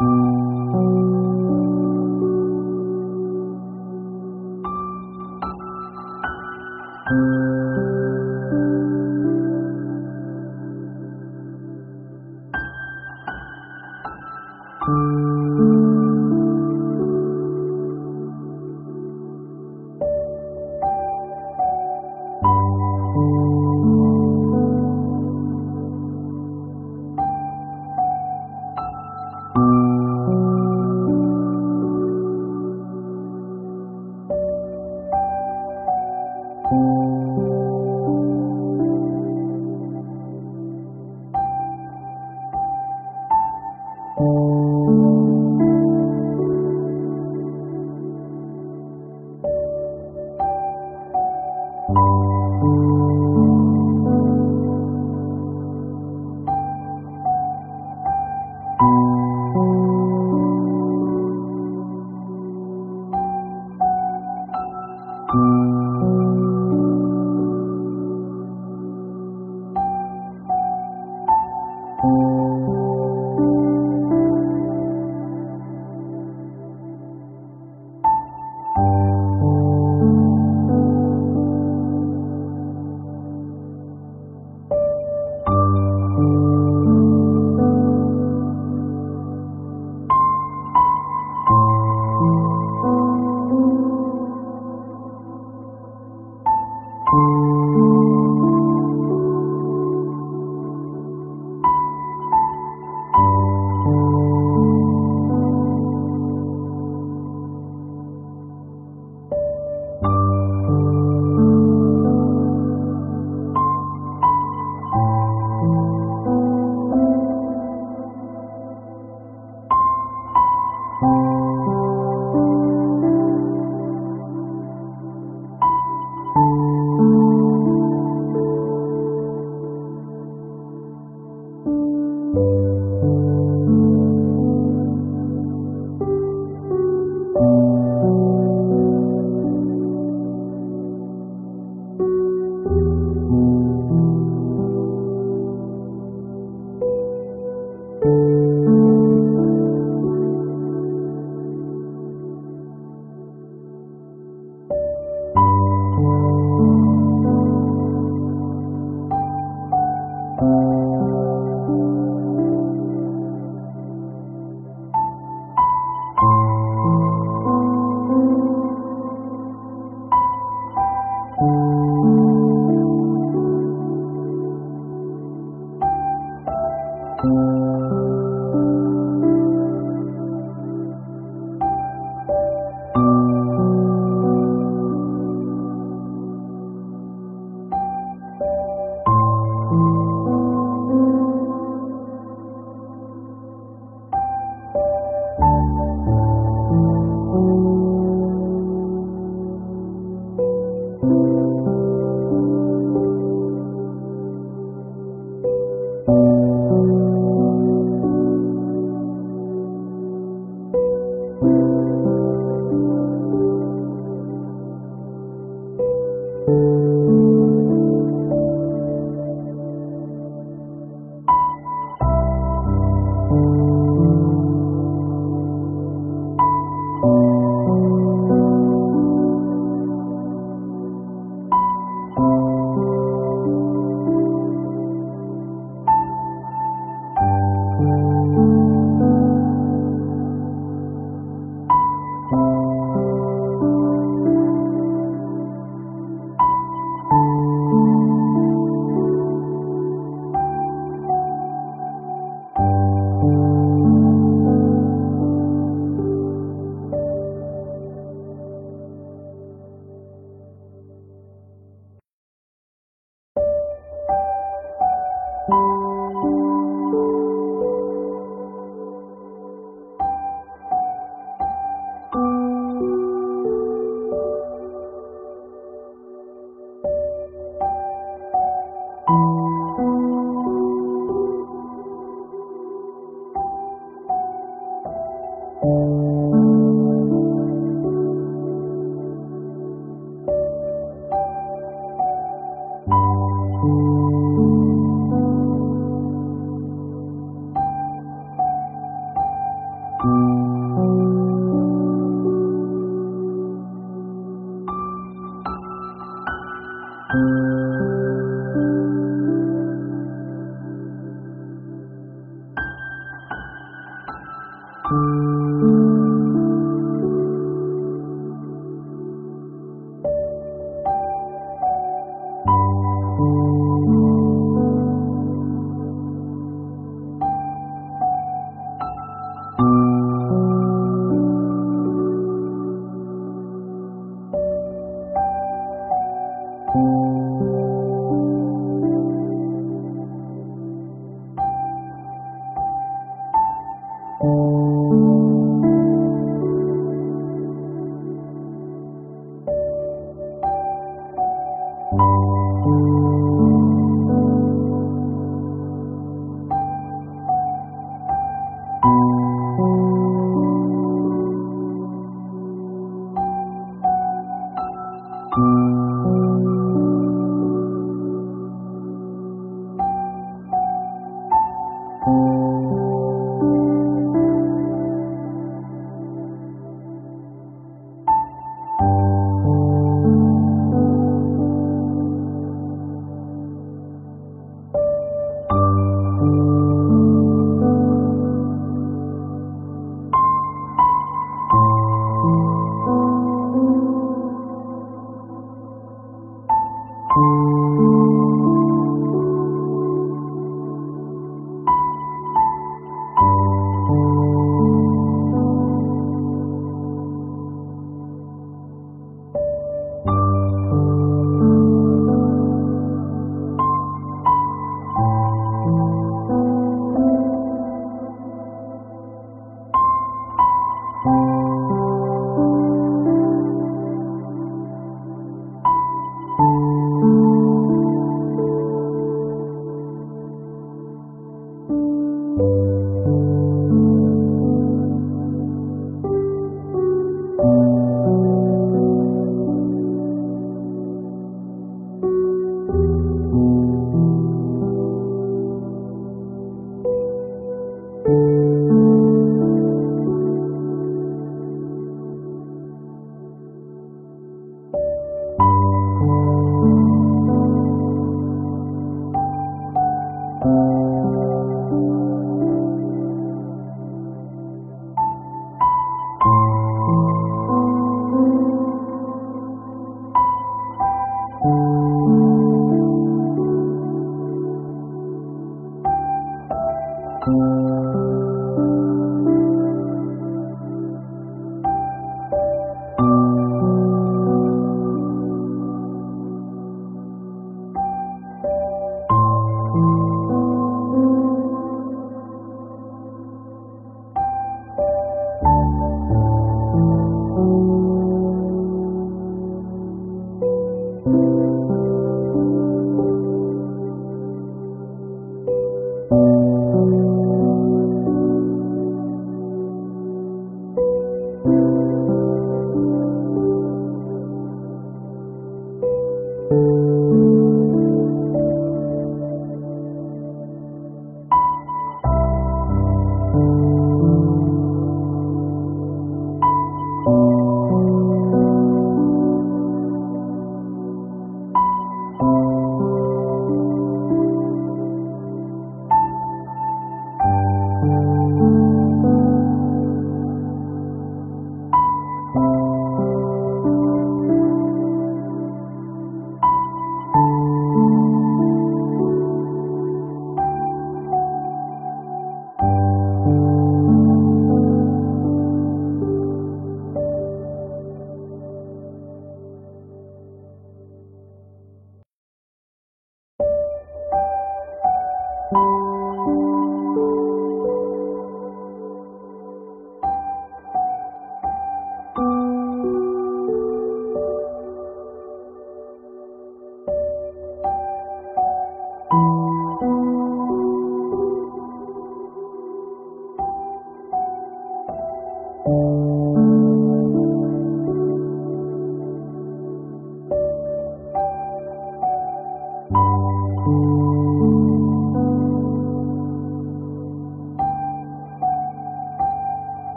Música Música